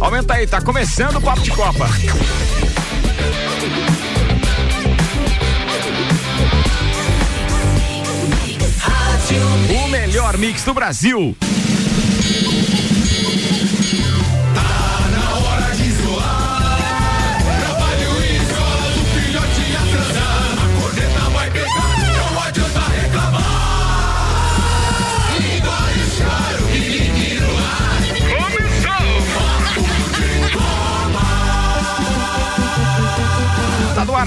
Aumenta aí, tá começando o Papo de Copa. O melhor mix do Brasil.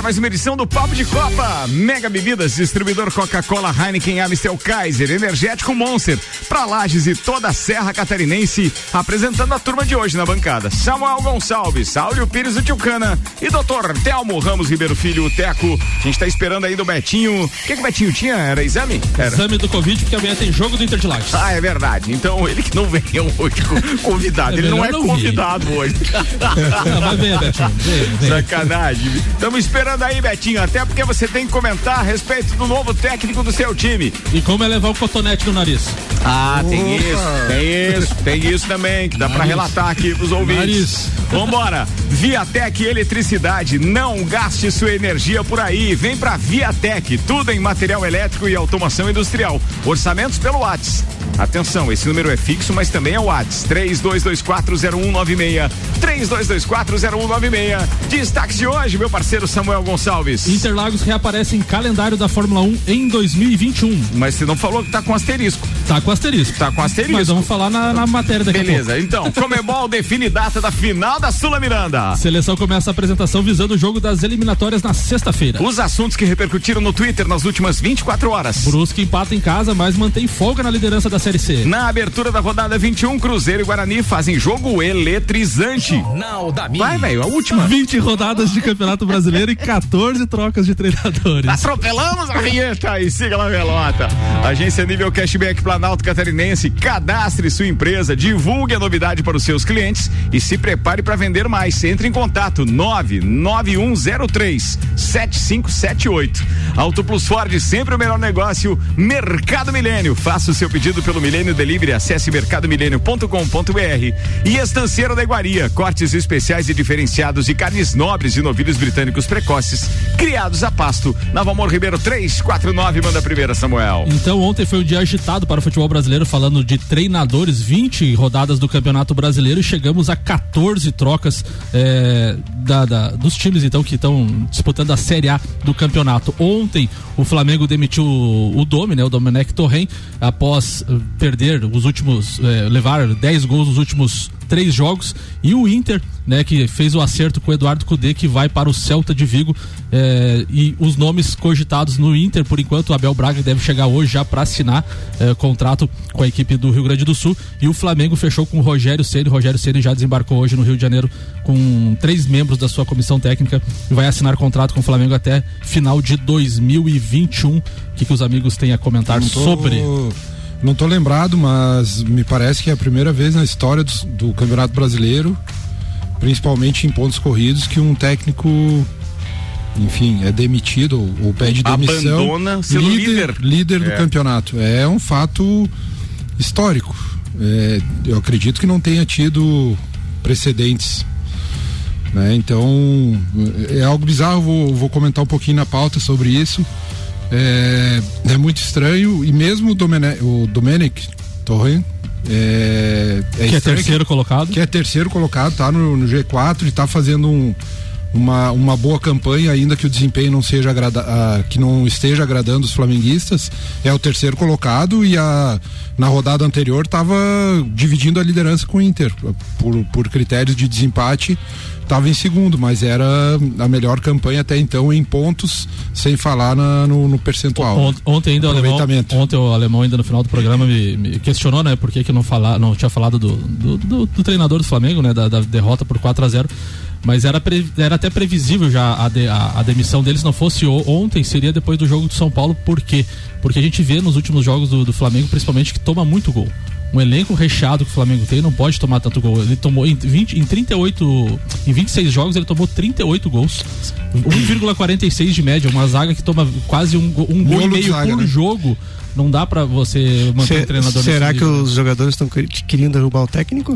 Mais uma edição do Papo de Copa. Mega Bebidas, distribuidor Coca-Cola, Heineken, Amstel, Kaiser, Energético Monster, pra Lages e toda a Serra Catarinense, apresentando a turma de hoje na bancada. Samuel Gonçalves, Áureo Pires do Tilcana e doutor Telmo Ramos Ribeiro Filho, o Teco. A gente tá esperando aí do Betinho. O que que o Betinho tinha? Era exame? Era. Exame do Covid, porque amanhã tem jogo do Inter de Lages. Ah, é verdade. Então ele que não veio hoje convidado. É ele não é não convidado vir. hoje. Não, vai ver, Betinho. Vem, vem. Sacanagem. Estamos esperando esperando aí, Betinho, até porque você tem que comentar a respeito do novo técnico do seu time. E como é levar o cotonete no nariz. Ah, Opa. tem isso, tem isso, tem isso também, que dá para relatar aqui pros ouvintes. Nariz. Vambora, Viatec Eletricidade, não gaste sua energia por aí, vem pra Viatec, tudo em material elétrico e automação industrial. Orçamentos pelo WhatsApp. Atenção, esse número é fixo, mas também é o WhatsApp, 32240196, 32240196. Destaques de hoje, meu parceiro Samuel Gonçalves. Interlagos reaparece em calendário da Fórmula 1 em 2021. Mas você não falou que tá com asterisco. Tá com asterisco. Tá com asterisco. Mas vamos falar na, na matéria daqui Beleza, a então, Comebol define data da final da Sula Miranda. Seleção começa a apresentação visando o jogo das eliminatórias na sexta-feira. Os assuntos que repercutiram no Twitter nas últimas 24 horas. Brusque empata em casa, mas mantém folga na liderança da Série C. Na abertura da rodada 21, Cruzeiro e Guarani fazem jogo eletrizante. Jornal da Vai, velho, a última. 20 rodadas de Campeonato Brasileiro e 14 trocas de treinadores. Atropelamos a vinheta e siga na velota. Agência Nível Cashback Planalto Catarinense. Cadastre sua empresa, divulgue a novidade para os seus clientes e se prepare para vender mais. Entre em contato 99103 7578. Auto Plus Ford, sempre o melhor negócio. Mercado Milênio. Faça o seu pedido pelo Milênio Delivery. Acesse mercadomilênio.com.br. E Estanceiro da Iguaria. Cortes especiais e diferenciados de carnes nobres e novilhos britânicos precoces criados a pasto. Nova Amor Ribeiro 349, manda a primeira, Samuel. Então, ontem foi um dia agitado para o futebol brasileiro, falando de treinadores, 20 rodadas do Campeonato Brasileiro e chegamos a 14 trocas é, da, da, dos times, então, que estão disputando a Série A do campeonato. Ontem, o Flamengo demitiu o, Domi, né, o Domenech Torren, após perder os últimos, é, levar 10 gols nos últimos três jogos. E o Inter, né, que fez o acerto com o Eduardo Cudê, que vai para o Celta de Vigo. É, e os nomes cogitados no Inter, por enquanto, o Abel Braga deve chegar hoje já para assinar é, contrato com a equipe do Rio Grande do Sul. E o Flamengo fechou com o Rogério Ceni. O Rogério Ceni já desembarcou hoje no Rio de Janeiro com três membros da sua comissão técnica e vai assinar contrato com o Flamengo até final de 2021. O que, que os amigos têm a comentar sobre? Não estou lembrado, mas me parece que é a primeira vez na história do, do Campeonato Brasileiro, principalmente em pontos corridos, que um técnico enfim, é demitido ou, pede demissão. Abandona líder, líder. líder do é. campeonato. É um fato histórico. É, eu acredito que não tenha tido precedentes. Né? Então, é algo bizarro. Vou, vou comentar um pouquinho na pauta sobre isso. É, é muito estranho e mesmo o, Domene, o Domenic Torren é, é que é terceiro que, colocado. Que é terceiro colocado tá no, no G4 e tá fazendo um, uma, uma boa campanha ainda que o desempenho não seja agrada, uh, que não esteja agradando os flamenguistas é o terceiro colocado e a na rodada anterior estava dividindo a liderança com o Inter. Por, por critérios de desempate estava em segundo, mas era a melhor campanha até então em pontos, sem falar na, no, no, percentual. Ont, ontem ainda o alemão, ontem o alemão ainda no final do programa me, me questionou, né, por que, que não falar, não tinha falado do, do, do, do treinador do Flamengo, né, da, da, derrota por 4 a 0 mas era, pre, era até previsível já a, de, a, a demissão dele, se não fosse ontem, seria depois do jogo do São Paulo, por quê? Porque a gente vê nos últimos jogos do, do Flamengo, principalmente, que toma muito gol um elenco recheado que o Flamengo tem não pode tomar tanto gol. Ele tomou em, 20, em 38, em 26 jogos ele tomou 38 gols, 1,46 de média, uma zaga que toma quase um, um gol e meio zaga, por né? jogo. Não dá para você manter o treinador Será que os jogadores estão querendo derrubar o técnico?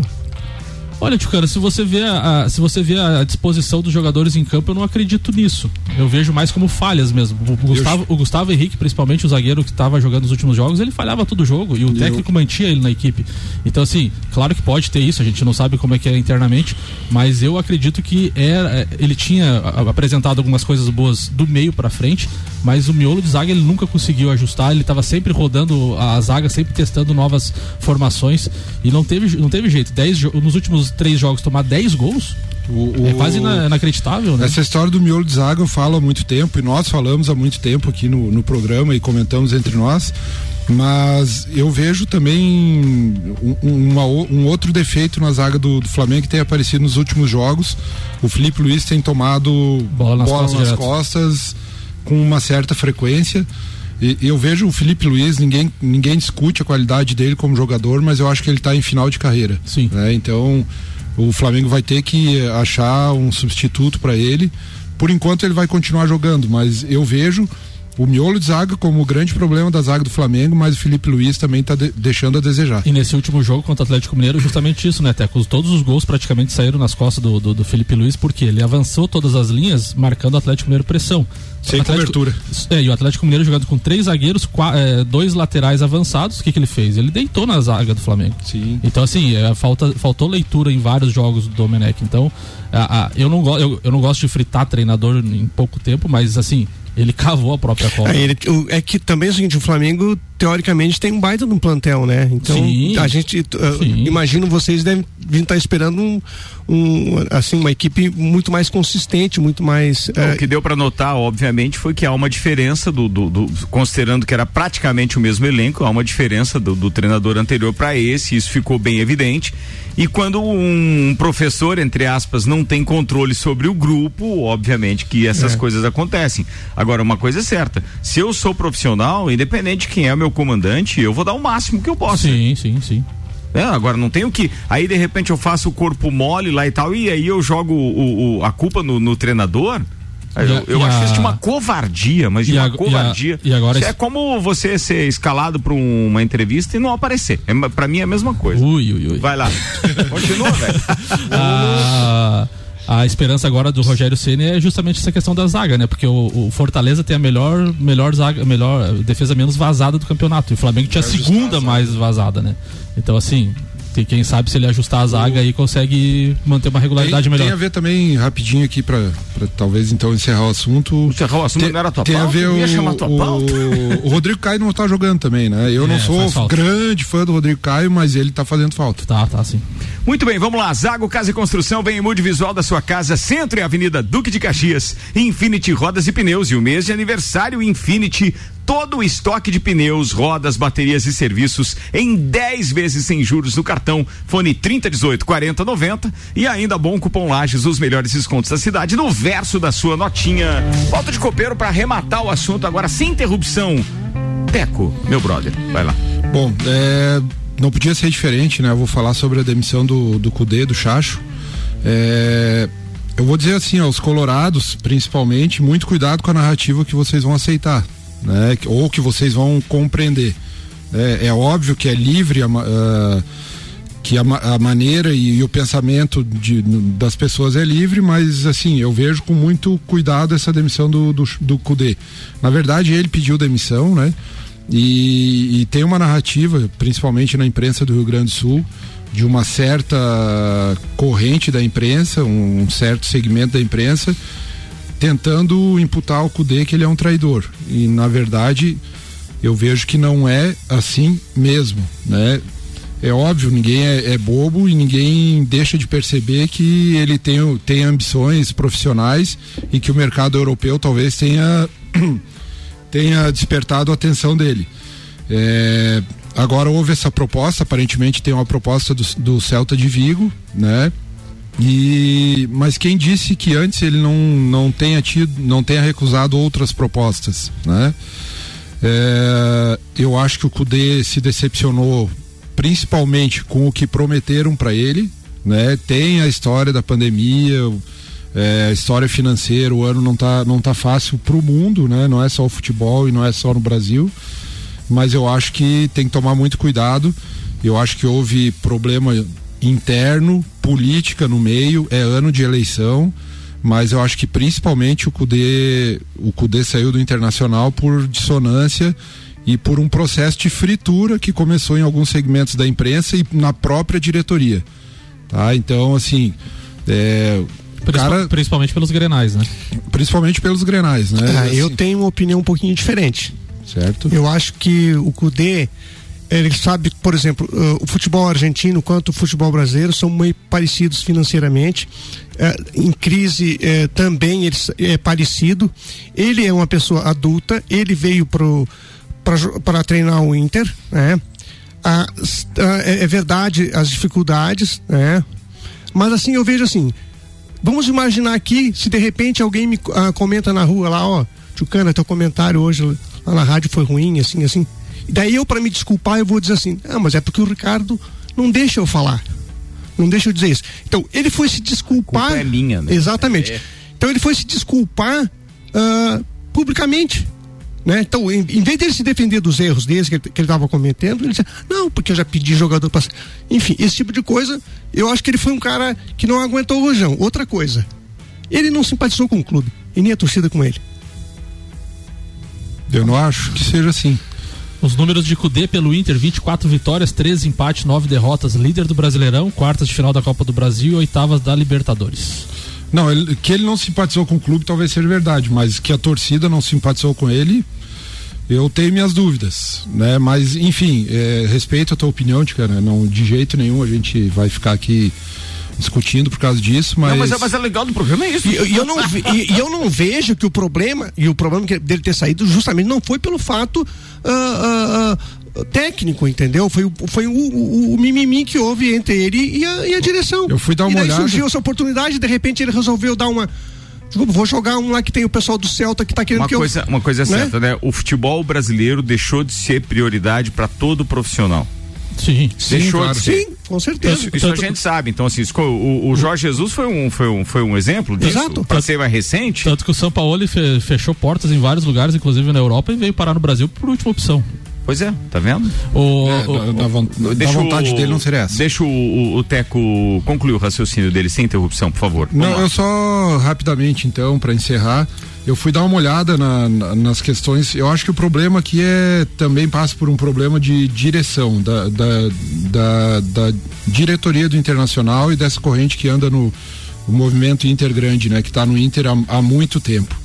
Olha, Tucano, se você vê a, se você vê a disposição dos jogadores em campo, eu não acredito nisso. Eu vejo mais como falhas mesmo. O, Gustavo, o Gustavo Henrique, principalmente o zagueiro que estava jogando nos últimos jogos, ele falhava todo jogo e o técnico eu... mantinha ele na equipe. Então, assim, claro que pode ter isso, a gente não sabe como é que é internamente, mas eu acredito que era, é, ele tinha apresentado algumas coisas boas do meio para frente, mas o miolo de zaga ele nunca conseguiu ajustar, ele estava sempre rodando a zaga, sempre testando novas formações e não teve, não teve jeito. Dez, nos últimos três jogos tomar 10 gols. O, o, é quase inacreditável, né? Essa história do miolo de zaga eu falo há muito tempo e nós falamos há muito tempo aqui no, no programa e comentamos entre nós. Mas eu vejo também um, uma, um outro defeito na zaga do, do, Flamengo que tem aparecido nos últimos jogos. O Felipe Luiz tem tomado bola nas, bola costas, nas costas, com uma certa frequência. E, eu vejo o Felipe Luiz, ninguém, ninguém discute a qualidade dele como jogador, mas eu acho que ele está em final de carreira. Sim. Né? Então o Flamengo vai ter que achar um substituto para ele. Por enquanto ele vai continuar jogando, mas eu vejo o miolo de zaga como o grande problema da zaga do Flamengo, mas o Felipe Luiz também está de, deixando a desejar. E nesse último jogo contra o Atlético Mineiro, justamente isso, né, Teco? Todos os gols praticamente saíram nas costas do, do, do Felipe Luiz, porque ele avançou todas as linhas, marcando o Atlético Mineiro pressão. Sem Atlético, cobertura. É, e o Atlético Mineiro jogando com três zagueiros, quatro, é, dois laterais avançados, o que, que ele fez? Ele deitou na zaga do Flamengo. Sim. Então, assim, é, falta, faltou leitura em vários jogos do Domenech. Então, a, a, eu, não eu, eu não gosto de fritar treinador em pouco tempo, mas assim, ele cavou a própria cobra. É, ele, o, é que também é o seguinte, o Flamengo teoricamente tem um baita de um plantel, né? Então Sim. a gente uh, imagino vocês devem estar tá esperando um, um, assim uma equipe muito mais consistente, muito mais. Uh... O que deu para notar, obviamente, foi que há uma diferença do, do, do, considerando que era praticamente o mesmo elenco, há uma diferença do, do treinador anterior para esse, isso ficou bem evidente. E quando um professor, entre aspas, não tem controle sobre o grupo, obviamente que essas é. coisas acontecem. Agora, uma coisa é certa: se eu sou profissional, independente de quem é o meu comandante, eu vou dar o máximo que eu posso. Sim, sim, sim. É, agora não tenho que. Aí de repente eu faço o corpo mole lá e tal, e aí eu jogo o, o a culpa no, no treinador. Eu, eu acho a... isso de uma covardia, mas de uma a, covardia. E, a, e agora isso é como você ser escalado para uma entrevista e não aparecer. É, para mim é a mesma coisa. Ui, ui, ui. Vai lá. Continua, velho. a, a esperança agora do Rogério Ceni é justamente essa questão da zaga, né? Porque o, o, Fortaleza tem a melhor, melhor zaga, melhor defesa menos vazada do campeonato. E o Flamengo tinha a segunda mais vazada, né? Então assim, e quem sabe se ele ajustar a zaga aí consegue manter uma regularidade tem, melhor. Tem a ver também, rapidinho aqui, para talvez então encerrar o assunto. Encerrar o assunto tem, não era tua Tem pauta, a ver o, o, o, Rodrigo Caio não tá jogando também, né? Eu é, não sou grande fã do Rodrigo Caio, mas ele tá fazendo falta. Tá, tá sim. Muito bem, vamos lá. Zago Casa e Construção vem em mude visual da sua casa, Centro e Avenida Duque de Caxias. Infinity Rodas e Pneus e o mês de aniversário Infinity todo o estoque de pneus, rodas, baterias e serviços em 10 vezes sem juros no cartão. Fone 3018 4090 e ainda bom cupom Lages, os melhores descontos da cidade no verso da sua notinha. Volta de copeiro para arrematar o assunto agora sem interrupção. Teco, meu brother, vai lá. Bom, é, não podia ser diferente, né? Eu vou falar sobre a demissão do, do Cudê, do Chacho. É, eu vou dizer assim, aos colorados, principalmente, muito cuidado com a narrativa que vocês vão aceitar né? Ou que vocês vão compreender. É, é óbvio que é livre a, uh, que a, a maneira e, e, o pensamento de, das pessoas é livre, mas assim, eu vejo com muito cuidado essa demissão do, do, do. Na verdade, ele pediu demissão, né? E, e, tem uma narrativa, principalmente na imprensa do Rio Grande do Sul, de uma certa corrente da imprensa, um, um certo segmento da imprensa, tentando imputar ao Cudê que ele é um traidor. E na verdade eu vejo que não é assim mesmo, né? É óbvio, ninguém é, é bobo e ninguém deixa de perceber que ele tem, tem ambições profissionais e que o mercado europeu talvez tenha, tenha despertado a atenção dele. É, agora houve essa proposta, aparentemente tem uma proposta do, do Celta de Vigo, né? E mas quem disse que antes ele não, não tenha tido, não tenha recusado outras propostas, né? É, eu acho que o Cudê se decepcionou principalmente com o que prometeram para ele, né? Tem a história da pandemia, é, a história financeira, o ano não tá, não tá fácil para o mundo, né? Não é só o futebol e não é só no Brasil, mas eu acho que tem que tomar muito cuidado. Eu acho que houve problema interno, política no meio, é ano de eleição, mas eu acho que principalmente o Cudê, o Cudê saiu do Internacional por dissonância e por um processo de fritura que começou em alguns segmentos da imprensa e na própria diretoria. Tá? Então, assim, é, cara, principalmente pelos grenais, né? Principalmente pelos grenais, né? Ah, eu tenho uma opinião um pouquinho diferente. Certo. Eu acho que o Cudê ele sabe, por exemplo, uh, o futebol argentino quanto o futebol brasileiro são meio parecidos financeiramente. Uh, em crise uh, também ele é parecido. Ele é uma pessoa adulta, ele veio para treinar o Inter, né? Ah, é, é verdade as dificuldades, né? Mas assim, eu vejo assim, vamos imaginar aqui, se de repente alguém me ah, comenta na rua lá, ó, Tchucana, teu comentário hoje lá na rádio foi ruim, assim, assim Daí eu, para me desculpar, eu vou dizer assim: ah, mas é porque o Ricardo não deixa eu falar. Não deixa eu dizer isso. Então, ele foi se desculpar. é minha, né? Exatamente. É. Então, ele foi se desculpar uh, publicamente. Né? Então, em, em, vez dele se defender dos erros dele que, que ele estava cometendo, ele disse: Não, porque eu já pedi jogador para. Enfim, esse tipo de coisa, eu acho que ele foi um cara que não aguentou o rojão. Outra coisa, ele não simpatizou com o clube e nem a torcida com ele. Eu não acho que seja assim. Os números de Cudê pelo Inter: 24 vitórias, 13 empates, 9 derrotas, líder do Brasileirão, quartas de final da Copa do Brasil e oitavas da Libertadores. Não, ele, que ele não simpatizou com o clube talvez seja verdade, mas que a torcida não simpatizou com ele, eu tenho minhas dúvidas, né? Mas, enfim, é, respeito a tua opinião, cara, não de jeito nenhum a gente vai ficar aqui discutindo por causa disso, mas. Não, mas, é, mas é legal do programa é isso. E, e eu, não, e, e, eu não vejo que o problema, e o problema dele ter saído justamente não foi pelo fato. Uh, uh, uh, técnico, entendeu? Foi, foi o, o, o, mimimi que houve entre ele e a, e a direção. Eu fui dar uma e daí olhada. surgiu essa oportunidade, de repente ele resolveu dar uma. Desculpa, vou jogar um lá que tem o pessoal do Celta que tá querendo uma que coisa, eu, Uma coisa é né? certa, né? O futebol brasileiro deixou de ser prioridade para todo profissional. Sim, deixou claro. de ser. Sim, com certeza. Isso, isso tanto, a gente sabe. Então, assim, isso, o, o, Jorge Jesus foi um, foi um, foi um exemplo disso. Exato. Para ser mais recente. Tanto que o São Paulo fechou portas em vários lugares, inclusive na Europa, e veio parar no Brasil por última opção. Pois é, tá vendo? O, é, o, da, da, vontade dele não seria essa. Deixa o, o, Teco concluir o raciocínio dele sem interrupção, por favor. Vamos não, lá. eu só rapidamente então, para encerrar, eu fui dar uma olhada na, na, nas questões. Eu acho que o problema aqui é também passa por um problema de direção da, da, da, da diretoria do Internacional e dessa corrente que anda no movimento Inter Grande, né, que está no Inter há, há muito tempo.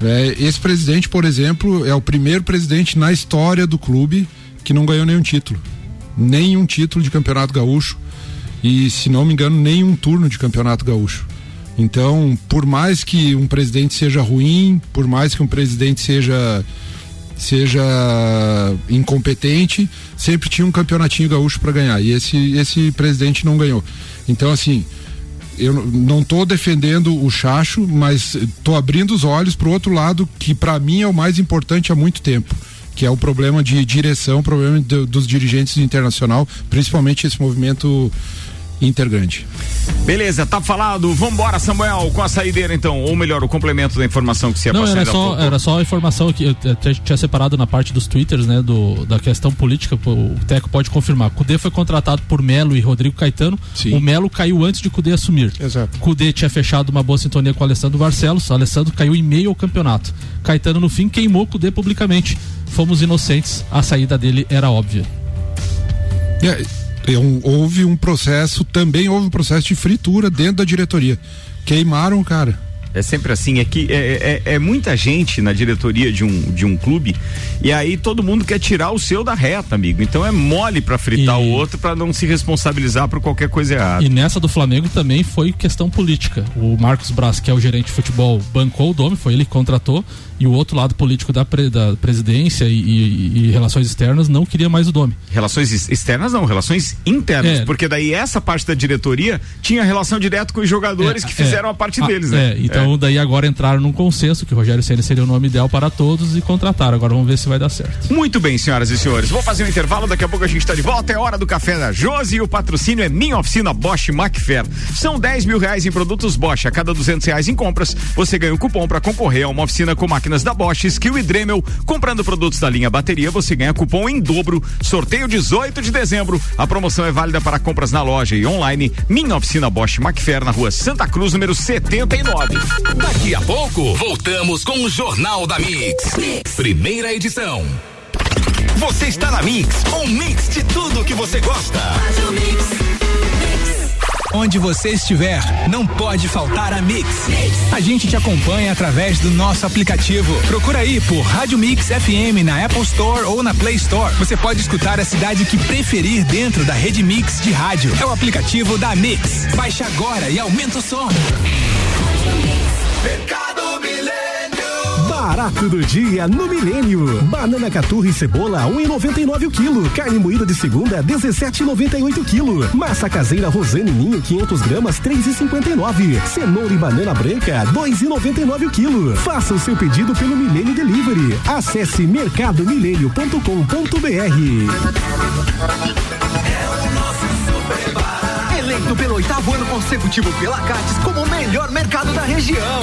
É, esse presidente, por exemplo, é o primeiro presidente na história do clube que não ganhou nenhum título. Nenhum título de campeonato gaúcho. E, se não me engano, nenhum turno de campeonato gaúcho. Então, por mais que um presidente seja ruim, por mais que um presidente seja seja incompetente, sempre tinha um campeonatinho gaúcho para ganhar. E esse esse presidente não ganhou. Então, assim, eu não estou defendendo o Chacho, mas estou abrindo os olhos para o outro lado que para mim é o mais importante há muito tempo, que é o problema de direção, o problema de, dos dirigentes do internacional, principalmente esse movimento Intergrande. Beleza, tá falado. Vambora, Samuel, com a saideira então. Ou melhor, o complemento da informação que você ia Não, era só, era só a informação que eu tinha separado na parte dos twitters, né? Do, da questão política. O Teco pode confirmar. Cudê foi contratado por Melo e Rodrigo Caetano. Sim. O Melo caiu antes de Cudê assumir. Exato. Cudê tinha fechado uma boa sintonia com o Alessandro Barcelos. O Alessandro caiu em meio ao campeonato. Caetano, no fim, queimou Cudê publicamente. Fomos inocentes, a saída dele era óbvia. Yeah é um, houve um processo, também houve um processo de fritura dentro da diretoria. Queimaram o cara. É sempre assim, é que é, é, é, muita gente na diretoria de um, de um clube e aí todo mundo quer tirar o seu da reta, amigo. Então é mole para fritar e... o outro para não se responsabilizar por qualquer coisa errada. E nessa do Flamengo também foi questão política. O Marcos Braz, que é o gerente de futebol, bancou o Dome, foi ele que contratou e o outro lado político da, pre, da presidência e, e, e, relações externas não queria mais o Dome. Relações externas não, relações internas, é. porque daí essa parte da diretoria tinha relação direta com os jogadores é, que fizeram é, a parte deles, né? É, então Então, daí agora entraram num consenso que o Rogério Senna seria o nome ideal para todos e contrataram. Agora vamos ver se vai dar certo. Muito bem, senhoras e senhores. Vou fazer um intervalo, daqui a pouco a gente está de volta. É hora do café da Josi e o patrocínio é Minha Oficina Bosch Macfer. São 10 mil reais em produtos Bosch. A cada 200 reais em compras, você ganha um cupom para concorrer a uma oficina com máquinas da Bosch, Skill e Dremel. Comprando produtos da linha bateria, você ganha cupom em dobro. Sorteio 18 de dezembro. A promoção é válida para compras na loja e online. Minha Oficina Bosch Macfer, na rua Santa Cruz, número 79. Daqui a pouco, voltamos com o Jornal da mix. mix. Primeira edição. Você está na Mix, um mix de tudo que você gosta. Onde você estiver, não pode faltar a Mix. A gente te acompanha através do nosso aplicativo. Procura aí por Rádio Mix FM na Apple Store ou na Play Store. Você pode escutar a cidade que preferir dentro da rede Mix de rádio. É o aplicativo da Mix. Baixe agora e aumenta o som. Barato do dia no Milênio. Banana caturra e cebola 1,99 o quilo. Carne moída de segunda 17,98 o quilo. Massa caseira Rosane Ninho 500 gramas 3,59. Cenoura e banana branca 2,99 o quilo. Faça o seu pedido pelo Milênio Delivery. Acesse mercadomilênio.com.br. pelo oitavo ano consecutivo pela Cates como o melhor mercado da região.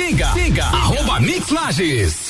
Siga, siga, arroba Mix Lages.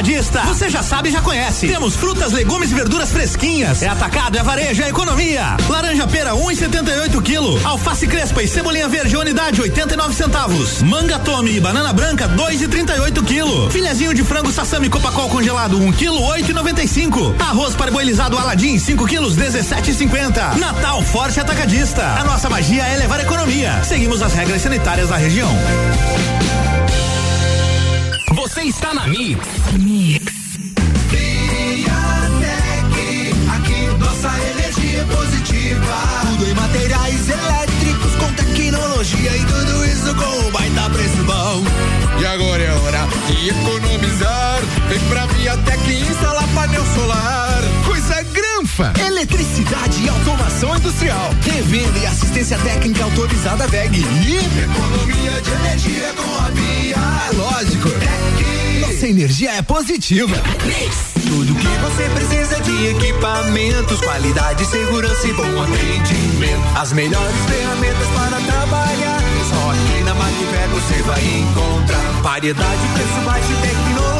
Atacadista. Você já sabe, já conhece. Temos frutas, legumes e verduras fresquinhas. É atacado, é varejo, é economia. Laranja pera 1,78 um quilo. Alface crespa e cebolinha verde unidade 89 centavos. Manga tome e banana branca 2,38 quilo. Filezinho de frango sassami copacol congelado 1 um quilo 8,95. Arroz parboilizado Aladim 5 quilos 17,50. Natal Forte Atacadista. A nossa magia é levar economia. Seguimos as regras sanitárias da região. Você está na Mix. Mix. Viatec, aqui nossa energia é positiva. Tudo em materiais elétricos com tecnologia e tudo isso com um baita preço bom. E agora é hora de economizar. Vem pra Viatec instalar painel solar. Coisa Eletricidade e automação industrial. Revenda e assistência técnica autorizada VEG. E economia de energia com a Via. É lógico. É Nossa energia é positiva. Tudo que você precisa de equipamentos, qualidade, segurança e bom atendimento. As melhores ferramentas para trabalhar. Só aqui na Macfer você vai encontrar variedade, preço baixo e tecnologia.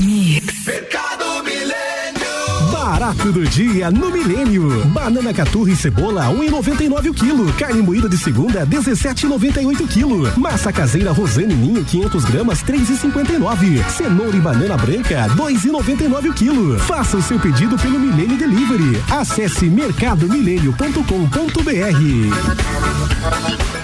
Mix. Mercado Milênio. Barato do dia no Milênio. Banana caturra e cebola 1,99 o quilo. Carne moída de segunda 17,98 o quilo. Massa caseira Rosane Ninho 500 gramas 3,59. Cenoura e banana branca 2,99 o quilo. Faça o seu pedido pelo Milênio Delivery. Acesse mercadomilênio.com.br.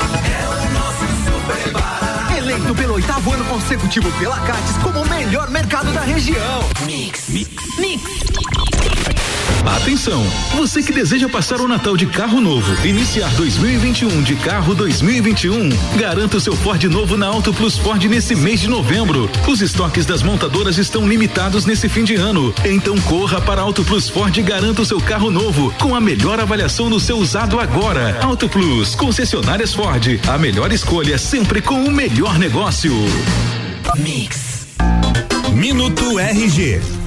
Eleito pelo oitavo ano consecutivo pela Cates como o melhor mercado da região. Mix. Mix. Mix. Atenção! Você que deseja passar o Natal de carro novo, iniciar 2021 de carro 2021, garanta o seu Ford novo na Auto Plus Ford nesse mês de novembro. Os estoques das montadoras estão limitados nesse fim de ano. Então corra para Auto Plus Ford e garanta o seu carro novo com a melhor avaliação no seu usado agora. Auto Plus, concessionárias Ford, a melhor escolha sempre com o melhor negócio. Mix. Minuto RG.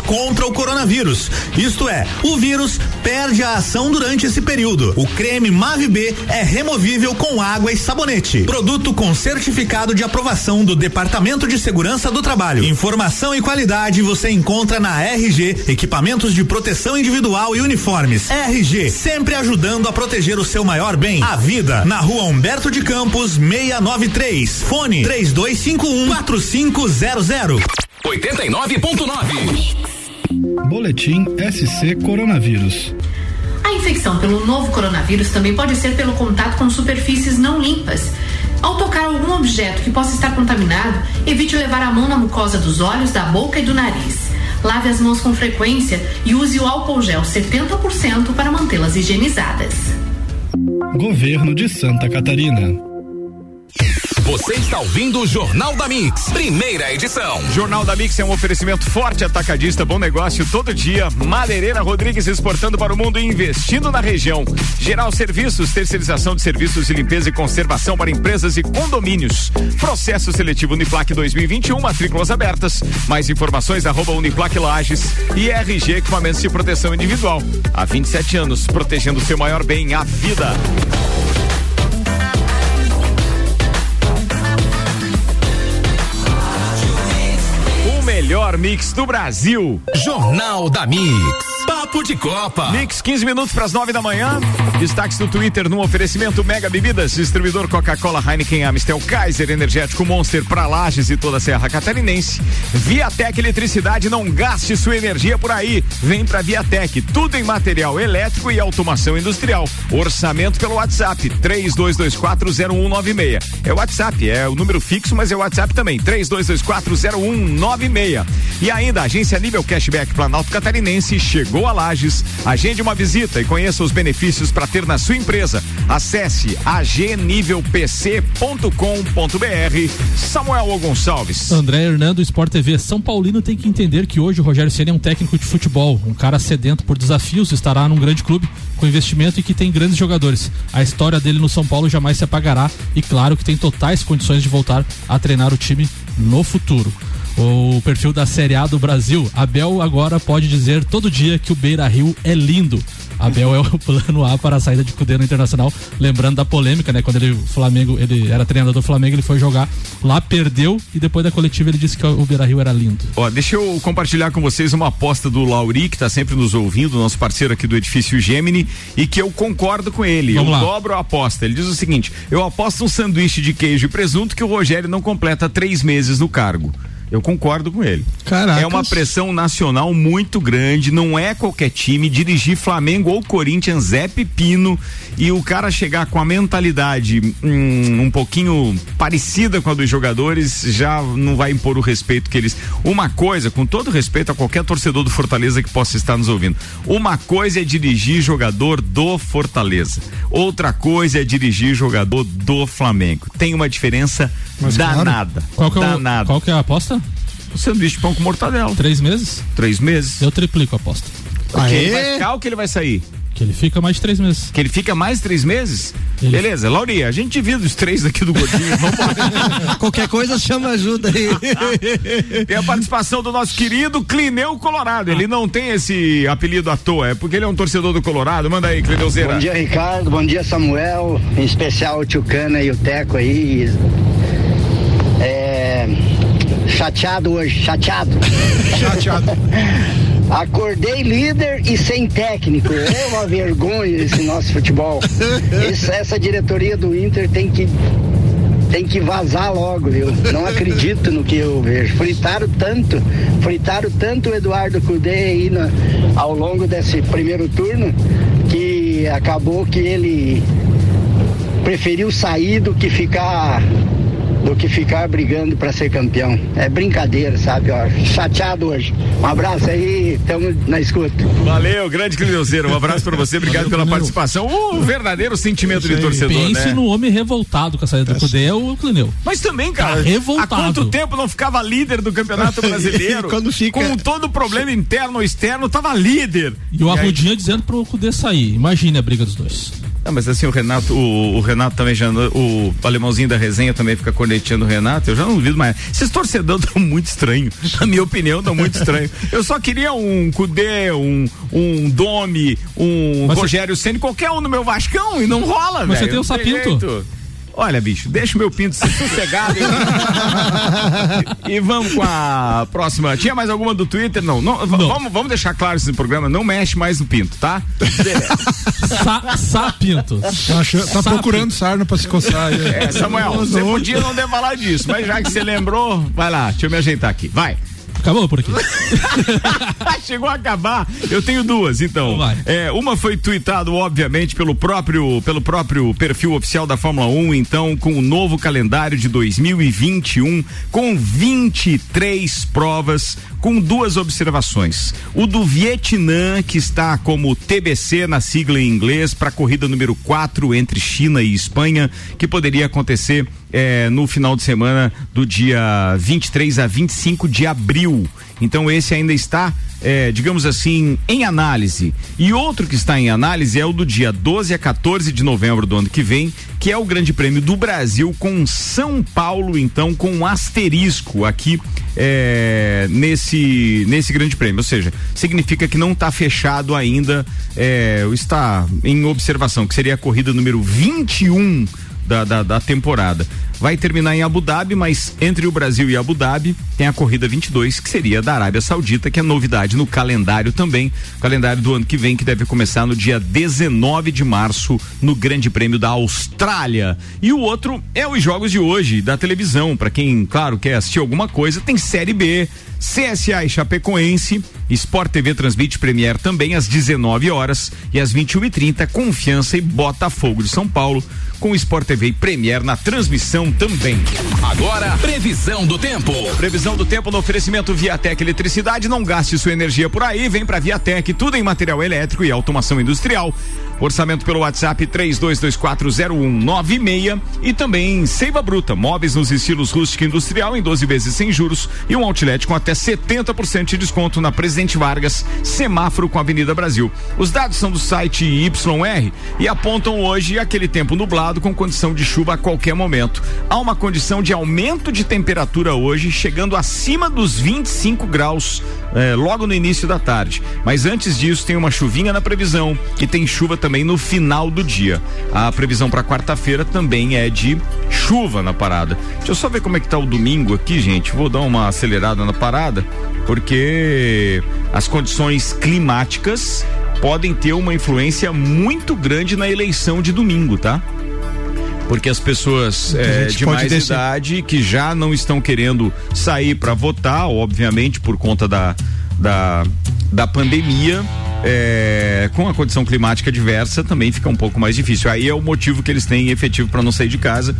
contra o coronavírus. Isto é, o vírus perde a ação durante esse período. O creme Mave B é removível com água e sabonete. Produto com certificado de aprovação do Departamento de Segurança do Trabalho. Informação e qualidade você encontra na RG, equipamentos de proteção individual e uniformes. RG, sempre ajudando a proteger o seu maior bem, a vida. Na rua Humberto de Campos, 693. Fone 3251 4500. 89.9. Boletim SC Coronavírus. A infecção pelo novo coronavírus também pode ser pelo contato com superfícies não limpas. Ao tocar algum objeto que possa estar contaminado, evite levar a mão na mucosa dos olhos, da boca e do nariz. Lave as mãos com frequência e use o álcool gel 70% para mantê-las higienizadas. Governo de Santa Catarina. Você está ouvindo o Jornal da Mix, primeira edição. Jornal da Mix é um oferecimento forte atacadista, bom negócio todo dia. Madeireira Rodrigues exportando para o mundo e investindo na região. Geral Serviços, terceirização de serviços de limpeza e conservação para empresas e condomínios. Processo seletivo Uniplac 2021, matrículas abertas. Mais informações arroba Uniplac Lages e RG Equipamentos de Proteção Individual. Há 27 anos, protegendo o seu maior bem, a vida. Melhor mix do Brasil. Jornal da Mix. Papo de Copa. Mix 15 minutos para as 9 da manhã. Destaques do Twitter no oferecimento Mega Bebidas, distribuidor Coca-Cola, Heineken, Amistel, Kaiser, Energético Monster para Lages e toda a Serra Catarinense. Viatec Eletricidade, não gaste sua energia por aí. Vem para Viatec, tudo em material elétrico e automação industrial. Orçamento pelo WhatsApp 32240196. É o WhatsApp, é o número fixo, mas é o WhatsApp também 32240196. E ainda agência Nível Cashback Planalto Catarinense chegou a Lages. Agende uma visita e conheça os benefícios para ter na sua empresa. Acesse agnivelpc.com.br. Samuel Gonçalves. André Hernando, Sport TV. São Paulino tem que entender que hoje o Rogério Ceni é um técnico de futebol, um cara sedento por desafios, estará num grande clube com investimento e que tem grandes jogadores. A história dele no São Paulo jamais se apagará e claro que tem totais condições de voltar a treinar o time no futuro o perfil da Série A do Brasil, Abel agora pode dizer todo dia que o Beira Rio é lindo. Abel é o plano A para a saída de Cudê no Internacional. Lembrando da polêmica, né? Quando ele, Flamengo, ele era treinador do Flamengo, ele foi jogar lá, perdeu e depois da coletiva ele disse que o Beira Rio era lindo. Ó, deixa eu compartilhar com vocês uma aposta do Lauri, que está sempre nos ouvindo, nosso parceiro aqui do edifício Gemini, e que eu concordo com ele. Vamos eu lá. dobro a aposta. Ele diz o seguinte: eu aposto um sanduíche de queijo e presunto que o Rogério não completa três meses no cargo. Eu concordo com ele. Caracas. É uma pressão nacional muito grande, não é qualquer time. Dirigir Flamengo ou Corinthians é pepino e o cara chegar com a mentalidade hum, um pouquinho parecida com a dos jogadores já não vai impor o respeito que eles. Uma coisa, com todo respeito a qualquer torcedor do Fortaleza que possa estar nos ouvindo, uma coisa é dirigir jogador do Fortaleza, outra coisa é dirigir jogador do Flamengo. Tem uma diferença Mas danada. Claro. Qual, que é danada. O, qual que é a aposta? O sanduíche de pão com mortadela. Três meses? Três meses. Eu triplico a aposta. Porque ele vai ficar ou que ele vai sair? Que ele fica mais de três meses. Que ele fica mais de três meses? Ele... Beleza, Lauri, a gente divide os três aqui do Gordinho. Qualquer coisa chama ajuda aí. tem a participação do nosso querido Clineu Colorado. Ele não tem esse apelido à toa, é porque ele é um torcedor do Colorado. Manda aí, Clineuzeira. Bom dia, Ricardo. Bom dia, Samuel. Em especial o Tio Cana e o Teco aí. É. Chateado hoje, chateado. Chateado. Acordei líder e sem técnico. É uma vergonha esse nosso futebol. Esse, essa diretoria do Inter tem que tem que vazar logo, viu? Não acredito no que eu vejo. Fritaram tanto, fritaram tanto o Eduardo Cudê aí no, ao longo desse primeiro turno que acabou que ele preferiu sair do que ficar do que ficar brigando para ser campeão. É brincadeira, sabe? Ó, chateado hoje. Um abraço aí, estamos na escuta. Valeu, grande Clineuzeiro. Um abraço para você, obrigado Valeu, pela Clineu. participação. O verdadeiro sentimento de torcedor, Pense né? no homem revoltado com a saída do Cudê, é o Clineu. Mas também, cara, tá revoltado. há quanto tempo não ficava líder do Campeonato Brasileiro? Quando fica... Com todo o problema interno ou externo, tava líder. E o Arrudinha aí... dizendo pro Cudê sair. Imagine a briga dos dois. Ah, mas assim, o Renato, o, o, Renato também já, o alemãozinho da resenha também fica corneteando o Renato, eu já não duvido mais. Esses torcedores estão muito estranhos, na minha opinião, estão muito estranhos. Eu só queria um Cudê, um, um Domi, um mas Rogério. Senna, qualquer um no meu Vascão e não rola, velho. Mas você tem o Sapinto. Olha, bicho, deixa o meu pinto sossegado e, e vamos com a próxima. Tinha mais alguma do Twitter? Não, não, não. Vamos, vamos deixar claro esse programa, não mexe mais no pinto, tá? Sa, sapinto. Tá, tá procurando sarna pra se coçar. É, Samuel, você podia não ter falado disso, mas já que você lembrou, vai lá, deixa eu me ajeitar aqui, vai. Acabou por aqui. Chegou a acabar. Eu tenho duas, então. É, uma foi tweetado, obviamente, pelo próprio, pelo próprio perfil oficial da Fórmula 1, então, com o novo calendário de 2021, com 23 provas, com duas observações. O do Vietnã, que está como TBC na sigla em inglês, para a corrida número 4 entre China e Espanha, que poderia acontecer é, no final de semana do dia 23 a 25 de abril. Então esse ainda está, é, digamos assim, em análise. E outro que está em análise é o do dia 12 a 14 de novembro do ano que vem, que é o Grande Prêmio do Brasil com São Paulo, então, com um asterisco aqui é, nesse, nesse Grande Prêmio. Ou seja, significa que não está fechado ainda, é, está em observação, que seria a corrida número 21 da, da, da, temporada. Vai terminar em Abu Dhabi, mas entre o Brasil e Abu Dhabi tem a corrida 22, que seria da Arábia Saudita, que é novidade no calendário também. Calendário do ano que vem, que deve começar no dia 19 de março, no Grande Prêmio da Austrália. E o outro é os jogos de hoje, da televisão. Para quem, claro, quer assistir alguma coisa, tem Série B. CSA e Chapecoense, Sport TV transmite Premier também às 19 horas e às 21h30, Confiança e Botafogo de São Paulo com Sport TV e Premier na transmissão também. Agora, previsão do tempo. Previsão do tempo no oferecimento Viatec Eletricidade. Não gaste sua energia por aí, vem pra Viatec, tudo em material elétrico e automação industrial. Orçamento pelo WhatsApp 32240196 e também Seiva Bruta, móveis nos estilos rústico industrial em 12 vezes sem juros e um outlet com até 70% de desconto na Presidente Vargas, semáforo com a Avenida Brasil. Os dados são do site YR e apontam hoje aquele tempo nublado com condição de chuva a qualquer momento. Há uma condição de aumento de temperatura hoje, chegando acima dos 25 graus eh, logo no início da tarde. Mas antes disso, tem uma chuvinha na previsão e tem chuva também também no final do dia. A previsão para quarta-feira também é de chuva na parada. Deixa eu só ver como é que tá o domingo aqui, gente. Vou dar uma acelerada na parada, porque as condições climáticas podem ter uma influência muito grande na eleição de domingo, tá? Porque as pessoas é, de mais descer. idade que já não estão querendo sair para votar, obviamente por conta da, da, da pandemia, é, com a condição climática diversa também fica um pouco mais difícil. Aí é o motivo que eles têm efetivo para não sair de casa.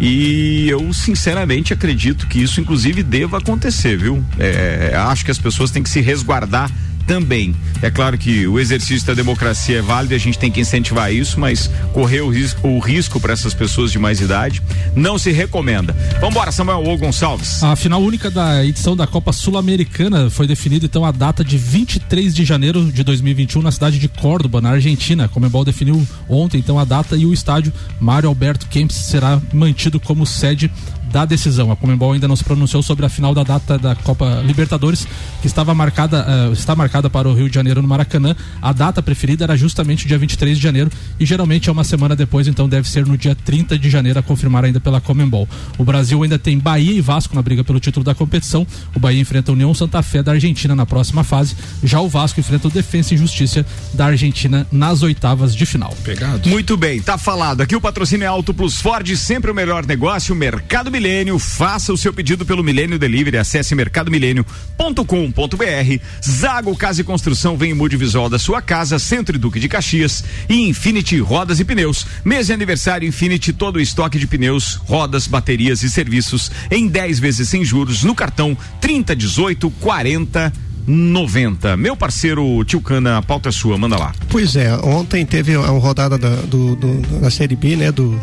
E eu sinceramente acredito que isso, inclusive, deva acontecer, viu? É, acho que as pessoas têm que se resguardar também. É claro que o exercício da democracia é válido e a gente tem que incentivar isso, mas correr o risco, o risco para essas pessoas de mais idade não se recomenda. Vamos embora, Samuel ou Gonçalves. A final única da edição da Copa Sul-Americana foi definida então a data de 23 de janeiro de 2021 na cidade de Córdoba, na Argentina. A Comebol definiu ontem então a data e o estádio Mário Alberto Kempis será mantido como sede da decisão. A Comembol ainda não se pronunciou sobre a final da data da Copa Libertadores, que estava marcada, uh, está marcada para o Rio de Janeiro no Maracanã. A data preferida era justamente o dia 23 de janeiro e geralmente é uma semana depois, então deve ser no dia 30 de janeiro a confirmar ainda pela Comembol. O Brasil ainda tem Bahia e Vasco na briga pelo título da competição. O Bahia enfrenta a União Santa Fé da Argentina na próxima fase. Já o Vasco enfrenta o Defensa e Justiça da Argentina nas oitavas de final. Pegado. Muito bem, tá falado. Aqui o patrocínio é Auto Plus Ford, sempre o melhor negócio, mercado Milênio. Faça o seu pedido pelo Milênio Delivery. Acesse mercadomilênio.com.br. Zago Casa e Construção vem mude visual da sua casa, Centro e Duque de Caxias e Infinity Rodas e Pneus. Mês de aniversário Infinity, todo o estoque de pneus, rodas, baterias e serviços em 10 vezes sem juros no cartão 30 18 40 90. Meu parceiro Tio Cana, a pauta é sua, manda lá. Pois é, ontem teve a rodada da, do, do, da Série B, né? Do,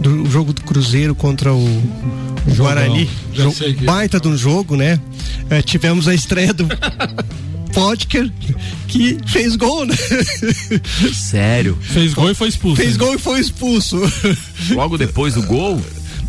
do jogo do Cruzeiro contra o Guarani. Jo baita de um jogo, né? É, tivemos a estreia do Potker, que fez gol, né? Sério? Fez gol e foi expulso. Fez gol e foi expulso. Logo depois do gol?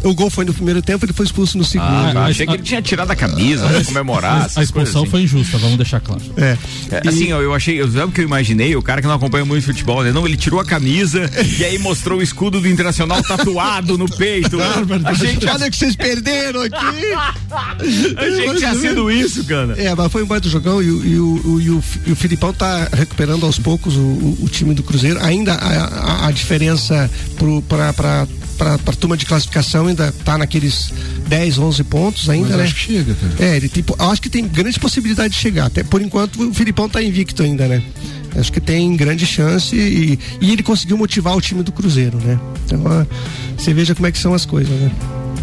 O gol foi no primeiro tempo, ele foi expulso no segundo. Ah, achei que ele tinha tirado a camisa pra comemorar. A expulsão assim. foi injusta, vamos deixar claro. É. é assim, eu, eu achei, sabe o que eu imaginei? O cara que não acompanha muito futebol, né? Não, ele tirou a camisa e aí mostrou o escudo do Internacional tatuado no peito. a gente olha que vocês perderam aqui. achei que tinha sido isso, cara. É, mas foi um baita jogão e, e, e, o, e, o, e o Filipão tá recuperando aos poucos o, o, time do Cruzeiro. Ainda a, a, a diferença pro, pra, pra para a turma de classificação ainda tá naqueles 10, 11 pontos ainda, Mas né? Acho que chega, cara. É, ele tipo, acho que tem grande possibilidade de chegar. Até por enquanto o Filipão tá invicto ainda, né? Acho que tem grande chance e, e ele conseguiu motivar o time do Cruzeiro, né? Então, você veja como é que são as coisas, né?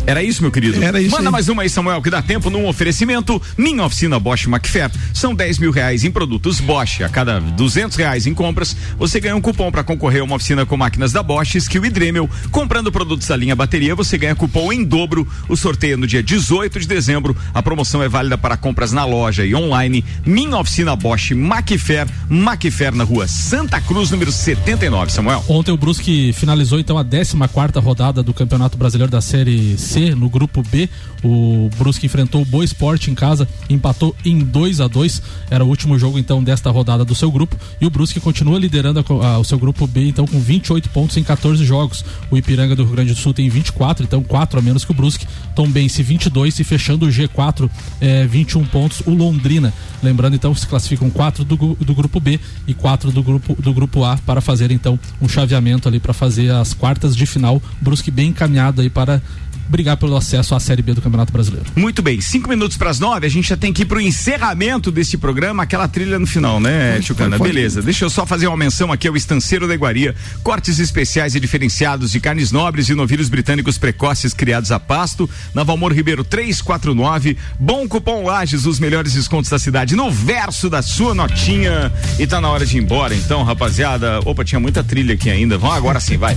Era isso, meu querido? Era isso. Manda aí. mais uma aí, Samuel, que dá tempo num oferecimento. Minha oficina Bosch McFair. São 10 mil reais em produtos Bosch. A cada 200 reais em compras, você ganha um cupom para concorrer a uma oficina com máquinas da Bosch, Skill e Dremel. Comprando produtos da linha bateria, você ganha cupom em dobro. O sorteio é no dia 18 de dezembro. A promoção é válida para compras na loja e online. Minha oficina Bosch McFair. McFair na rua Santa Cruz, número 79, Samuel. Ontem o Brusque finalizou então a 14 quarta rodada do Campeonato Brasileiro da Série C no grupo B. O Brusque enfrentou o Boa Esporte em casa, empatou em 2 a 2 Era o último jogo então desta rodada do seu grupo. E o Brusque continua liderando a, a, o seu grupo B então com 28 pontos em 14 jogos. O Ipiranga do Rio Grande do Sul tem 24, então 4 a menos que o Brusque. Tombense 22 e fechando o G4 é, 21 pontos o Londrina. Lembrando então que se classificam 4 do, do grupo B e 4 do grupo, do grupo A para fazer então um chaveamento ali para fazer as quartas de final. Brusque bem encaminhado aí para brigar pelo acesso à Série B do Campeonato Brasileiro. Muito bem, cinco minutos para as nove, a gente já tem que ir para o encerramento deste programa, aquela trilha no final, né, Chucana? Beleza, deixa eu só fazer uma menção aqui ao Estanceiro da Iguaria, cortes especiais e diferenciados de carnes nobres e novilhos britânicos precoces criados a pasto, na Valmor Ribeiro 349, bom cupom Lages, os melhores descontos da cidade no verso da sua notinha. E tá na hora de ir embora, então, rapaziada, opa, tinha muita trilha aqui ainda, vamos agora sim, vai.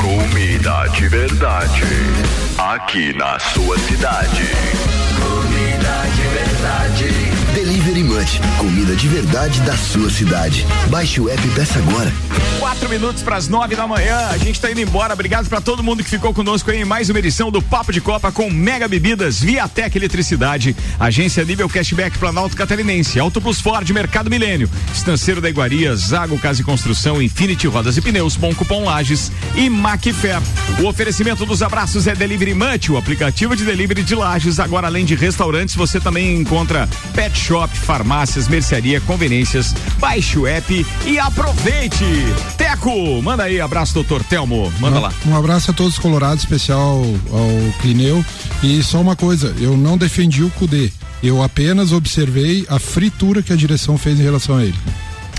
Comida de verdade. Aqui na sua cidade. Comida de verdade. Delivery Munch, comida de verdade da sua cidade. Baixe o app e peça agora. Quatro minutos para as nove da manhã, a gente está indo embora. Obrigado para todo mundo que ficou conosco em mais uma edição do Papo de Copa com Mega Bebidas, Viatec Eletricidade, Agência Nível Cashback Planalto Catarinense, Auto Plus Ford, Mercado Milênio, Estanceiro da Iguaria, Zago Casa e Construção, Infinity Rodas e Pneus, Bom Cupom Lages e Macfair. O oferecimento dos abraços é Delivery Munch, o aplicativo de delivery de Lages. Agora, além de restaurantes, você também encontra Pet Shop, farmácias, mercearia, conveniências. Baixe o app e aproveite. Teco, manda aí, abraço, doutor Telmo. Manda um, lá. Um abraço a todos os colorados, especial ao Clineu. E só uma coisa, eu não defendi o Cudê. Eu apenas observei a fritura que a direção fez em relação a ele.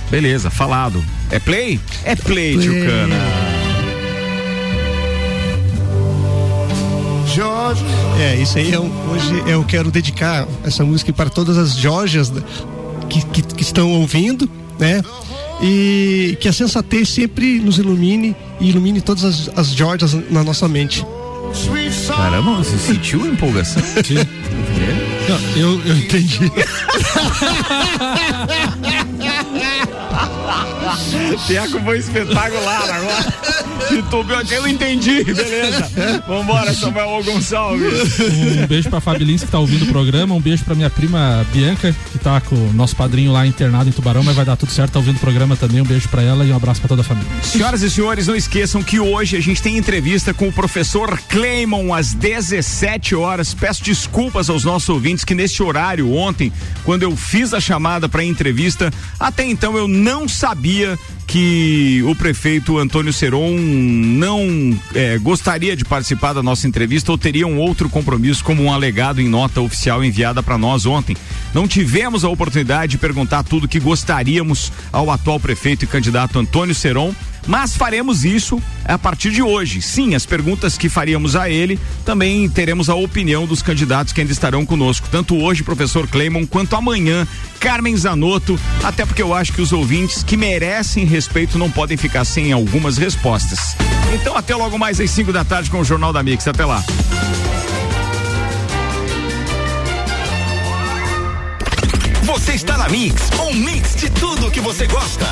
Beleza, falado. É play? É play, play. tio É, isso aí é hoje eu quero dedicar essa música para todas as Jorges que, que, que estão ouvindo, né? E que a sensatez sempre nos ilumine e ilumine todas as, as Georgias na nossa mente. Caramba, você sentiu a empolgação? Sim. Não, eu, eu entendi. Tiago foi espetacular agora. Eu entendi, beleza. Vambora, Samuel Gonçalves. Um beijo pra Fabi Lins que tá ouvindo o programa. Um beijo pra minha prima Bianca, que tá com o nosso padrinho lá internado em Tubarão, mas vai dar tudo certo, tá ouvindo o programa também. Um beijo pra ela e um abraço pra toda a família. Senhoras e senhores, não esqueçam que hoje a gente tem entrevista com o professor Cleimon às 17 horas. Peço desculpas aos nossos ouvintes que neste horário, ontem, quando eu fiz a chamada para entrevista, até então eu não sabia que o prefeito Antônio Seron não é, gostaria de participar da nossa entrevista ou teria um outro compromisso, como um alegado em nota oficial enviada para nós ontem. Não tivemos a oportunidade de perguntar tudo que gostaríamos ao atual prefeito e candidato Antônio Seron mas faremos isso a partir de hoje. Sim, as perguntas que faríamos a ele, também teremos a opinião dos candidatos que ainda estarão conosco, tanto hoje, professor Cleimon, quanto amanhã, Carmen Zanotto, até porque eu acho que os ouvintes que merecem respeito não podem ficar sem algumas respostas. Então, até logo mais às 5 da tarde com o Jornal da Mix. Até lá. Você está na Mix, um mix de tudo que você gosta.